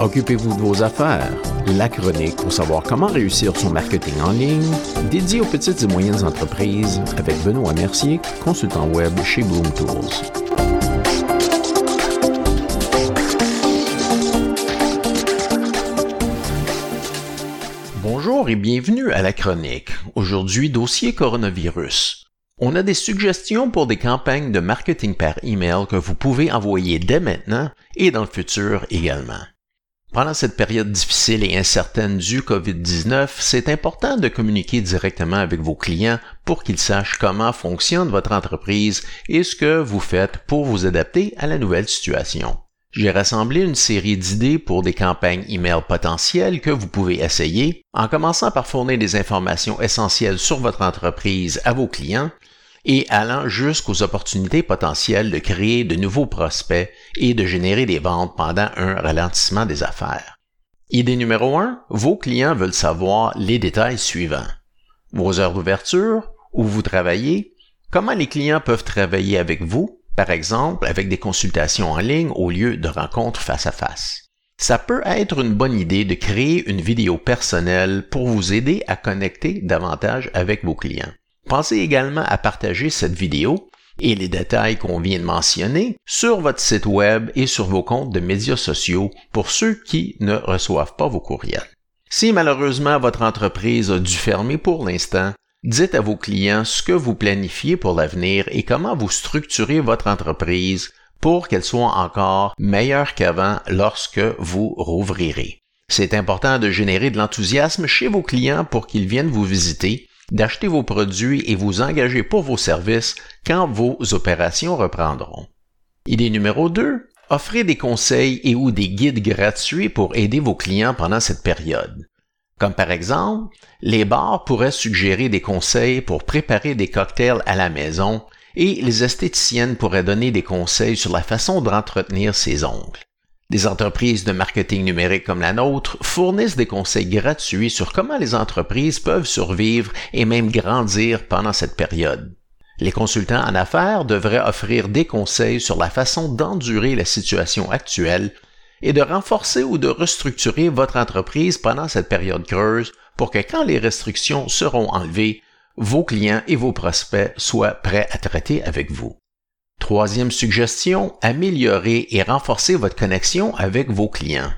Occupez-vous de vos affaires. La chronique pour savoir comment réussir son marketing en ligne, dédié aux petites et moyennes entreprises avec Benoît Mercier, consultant web chez Bloom Tools. Bonjour et bienvenue à la chronique. Aujourd'hui, dossier coronavirus. On a des suggestions pour des campagnes de marketing par email que vous pouvez envoyer dès maintenant et dans le futur également. Pendant cette période difficile et incertaine du COVID-19, c'est important de communiquer directement avec vos clients pour qu'ils sachent comment fonctionne votre entreprise et ce que vous faites pour vous adapter à la nouvelle situation. J'ai rassemblé une série d'idées pour des campagnes email potentielles que vous pouvez essayer en commençant par fournir des informations essentielles sur votre entreprise à vos clients et allant jusqu'aux opportunités potentielles de créer de nouveaux prospects et de générer des ventes pendant un ralentissement des affaires. Idée numéro 1, vos clients veulent savoir les détails suivants. Vos heures d'ouverture, où vous travaillez, comment les clients peuvent travailler avec vous, par exemple avec des consultations en ligne au lieu de rencontres face à face. Ça peut être une bonne idée de créer une vidéo personnelle pour vous aider à connecter davantage avec vos clients. Pensez également à partager cette vidéo et les détails qu'on vient de mentionner sur votre site web et sur vos comptes de médias sociaux pour ceux qui ne reçoivent pas vos courriels. Si malheureusement votre entreprise a dû fermer pour l'instant, dites à vos clients ce que vous planifiez pour l'avenir et comment vous structurez votre entreprise pour qu'elle soit encore meilleure qu'avant lorsque vous rouvrirez. C'est important de générer de l'enthousiasme chez vos clients pour qu'ils viennent vous visiter d'acheter vos produits et vous engager pour vos services quand vos opérations reprendront. Idée numéro 2. Offrez des conseils et ou des guides gratuits pour aider vos clients pendant cette période. Comme par exemple, les bars pourraient suggérer des conseils pour préparer des cocktails à la maison et les esthéticiennes pourraient donner des conseils sur la façon d'entretenir ses ongles. Des entreprises de marketing numérique comme la nôtre fournissent des conseils gratuits sur comment les entreprises peuvent survivre et même grandir pendant cette période. Les consultants en affaires devraient offrir des conseils sur la façon d'endurer la situation actuelle et de renforcer ou de restructurer votre entreprise pendant cette période creuse pour que quand les restrictions seront enlevées, vos clients et vos prospects soient prêts à traiter avec vous. Troisième suggestion, améliorer et renforcer votre connexion avec vos clients.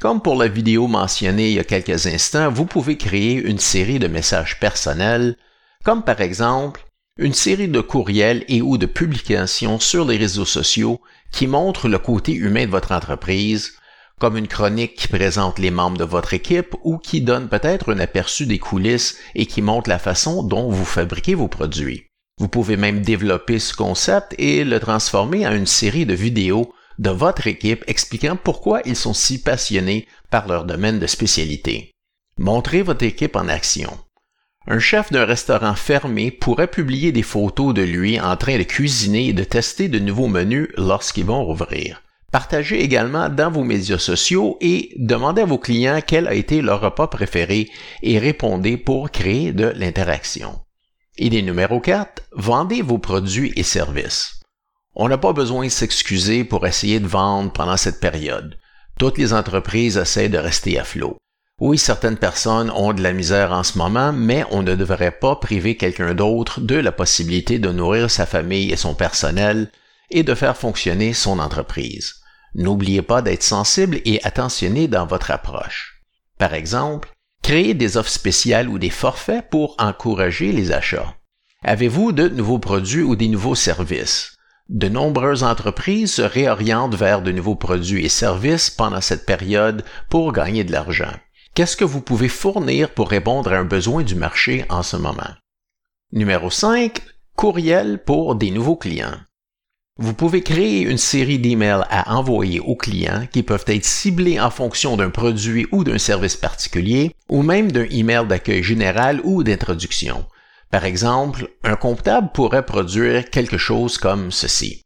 Comme pour la vidéo mentionnée il y a quelques instants, vous pouvez créer une série de messages personnels, comme par exemple une série de courriels et ou de publications sur les réseaux sociaux qui montrent le côté humain de votre entreprise, comme une chronique qui présente les membres de votre équipe ou qui donne peut-être un aperçu des coulisses et qui montre la façon dont vous fabriquez vos produits. Vous pouvez même développer ce concept et le transformer en une série de vidéos de votre équipe expliquant pourquoi ils sont si passionnés par leur domaine de spécialité. Montrez votre équipe en action. Un chef d'un restaurant fermé pourrait publier des photos de lui en train de cuisiner et de tester de nouveaux menus lorsqu'ils vont rouvrir. Partagez également dans vos médias sociaux et demandez à vos clients quel a été leur repas préféré et répondez pour créer de l'interaction. Idée numéro 4, vendez vos produits et services. On n'a pas besoin de s'excuser pour essayer de vendre pendant cette période. Toutes les entreprises essaient de rester à flot. Oui, certaines personnes ont de la misère en ce moment, mais on ne devrait pas priver quelqu'un d'autre de la possibilité de nourrir sa famille et son personnel et de faire fonctionner son entreprise. N'oubliez pas d'être sensible et attentionné dans votre approche. Par exemple, Créer des offres spéciales ou des forfaits pour encourager les achats. Avez-vous de nouveaux produits ou des nouveaux services? De nombreuses entreprises se réorientent vers de nouveaux produits et services pendant cette période pour gagner de l'argent. Qu'est-ce que vous pouvez fournir pour répondre à un besoin du marché en ce moment? Numéro 5. Courriel pour des nouveaux clients. Vous pouvez créer une série d'emails à envoyer aux clients qui peuvent être ciblés en fonction d'un produit ou d'un service particulier, ou même d'un email d'accueil général ou d'introduction. Par exemple, un comptable pourrait produire quelque chose comme ceci.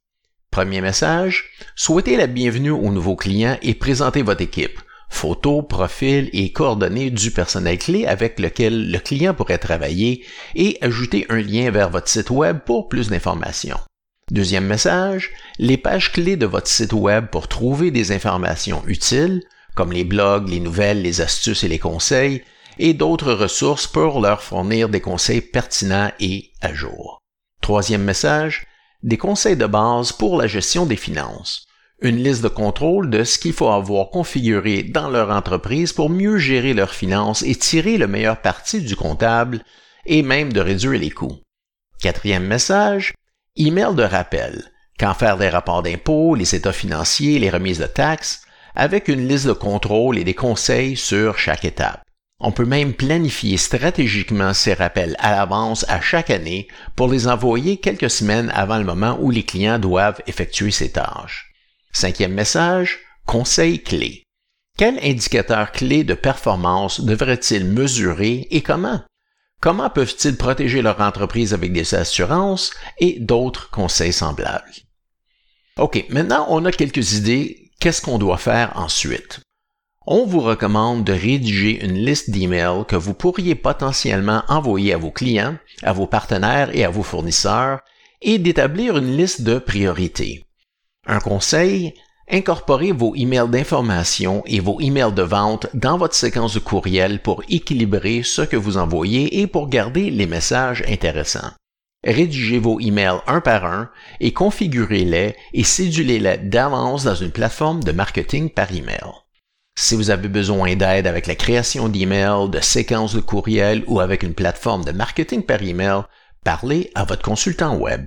Premier message, souhaitez la bienvenue aux nouveaux clients et présentez votre équipe. Photos, profils et coordonnées du personnel clé avec lequel le client pourrait travailler et ajoutez un lien vers votre site web pour plus d'informations. Deuxième message, les pages clés de votre site web pour trouver des informations utiles, comme les blogs, les nouvelles, les astuces et les conseils, et d'autres ressources pour leur fournir des conseils pertinents et à jour. Troisième message, des conseils de base pour la gestion des finances. Une liste de contrôle de ce qu'il faut avoir configuré dans leur entreprise pour mieux gérer leurs finances et tirer le meilleur parti du comptable et même de réduire les coûts. Quatrième message, email de rappel. Quand faire des rapports d'impôts, les états financiers, les remises de taxes, avec une liste de contrôle et des conseils sur chaque étape. On peut même planifier stratégiquement ces rappels à l'avance à chaque année pour les envoyer quelques semaines avant le moment où les clients doivent effectuer ces tâches. Cinquième message, conseil clé. Quel indicateur clé de performance devraient-ils mesurer et comment? Comment peuvent-ils protéger leur entreprise avec des assurances et d'autres conseils semblables? OK, maintenant on a quelques idées. Qu'est-ce qu'on doit faire ensuite? On vous recommande de rédiger une liste d'emails que vous pourriez potentiellement envoyer à vos clients, à vos partenaires et à vos fournisseurs et d'établir une liste de priorités. Un conseil, incorporez vos emails d'information et vos emails de vente dans votre séquence de courriel pour équilibrer ce que vous envoyez et pour garder les messages intéressants. Rédigez vos emails un par un et configurez-les et cédulez-les d'avance dans une plateforme de marketing par email. Si vous avez besoin d'aide avec la création d'emails, de séquences de courriel ou avec une plateforme de marketing par email, parlez à votre consultant web.